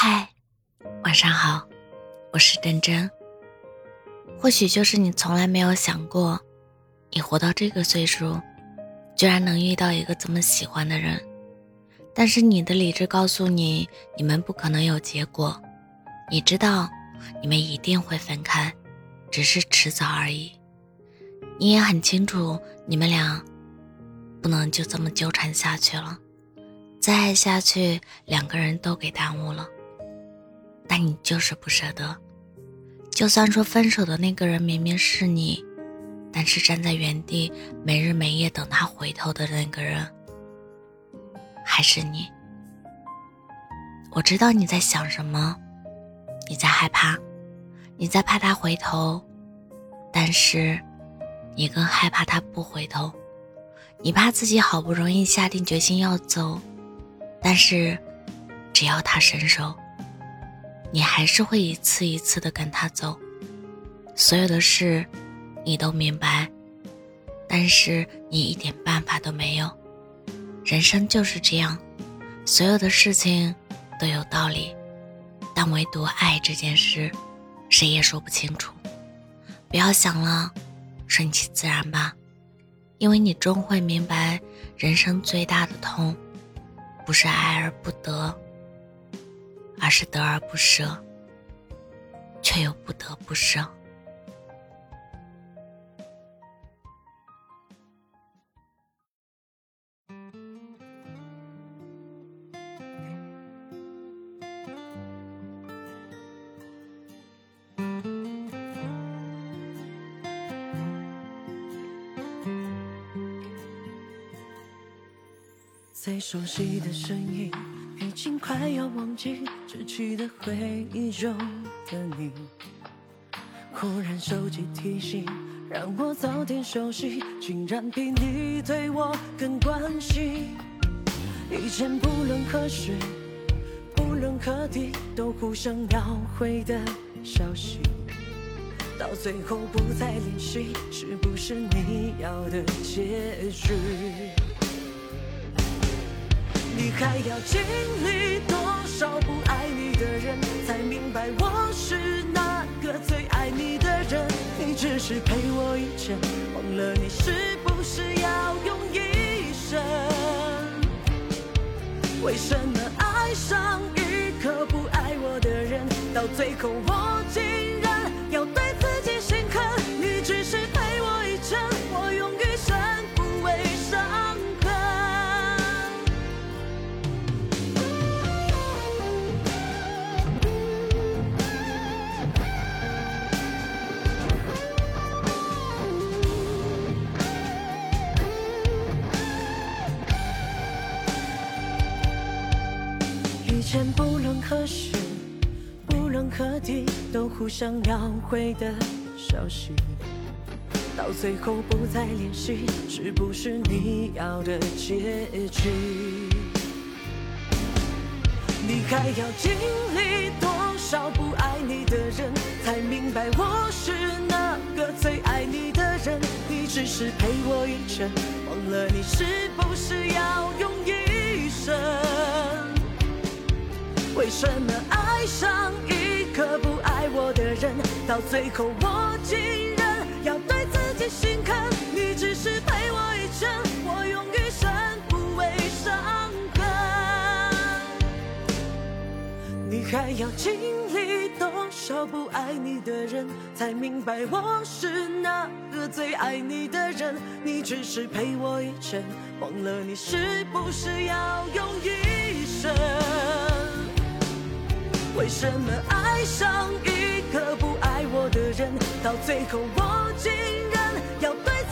嗨，晚上好，我是真真。或许就是你从来没有想过，你活到这个岁数，居然能遇到一个这么喜欢的人。但是你的理智告诉你，你们不可能有结果。你知道，你们一定会分开，只是迟早而已。你也很清楚，你们俩不能就这么纠缠下去了。再爱下去，两个人都给耽误了。但你就是不舍得，就算说分手的那个人明明是你，但是站在原地没日没夜等他回头的那个人，还是你。我知道你在想什么，你在害怕，你在怕他回头，但是你更害怕他不回头，你怕自己好不容易下定决心要走。但是，只要他伸手，你还是会一次一次的跟他走。所有的事，你都明白，但是你一点办法都没有。人生就是这样，所有的事情都有道理，但唯独爱这件事，谁也说不清楚。不要想了，顺其自然吧，因为你终会明白，人生最大的痛。不是爱而不得，而是得而不舍，却又不得不舍。最熟悉的声音，已经快要忘记逝去的回忆中的你。忽然手机提醒，让我早点休息，竟然比你对我更关心。以前不论何时，不论何地，都互相秒回的消息，到最后不再联系，是不是你要的结局？你还要经历多少不爱你的人，才明白我是那个最爱你的人？你只是陪我一程，忘了你是不是要用一生？为什么爱上一个不爱我的人，到最后我竟然要对前不论何时，不论何地，都互相秒回的消息，到最后不再联系，是不是你要的结局？你还要经历多少不爱你的人，才明白我是那个最爱你的人？你只是陪我一程，忘了你是不是要用一生？为什么爱上一个不爱我的人，到最后我竟然要对自己心狠？你只是陪我一程，我用余生抚慰伤痕。你还要经历多少不爱你的人，才明白我是那个最爱你的人？你只是陪我一程，忘了你是不是要用一为什么爱上一个不爱我的人，到最后我竟然要对？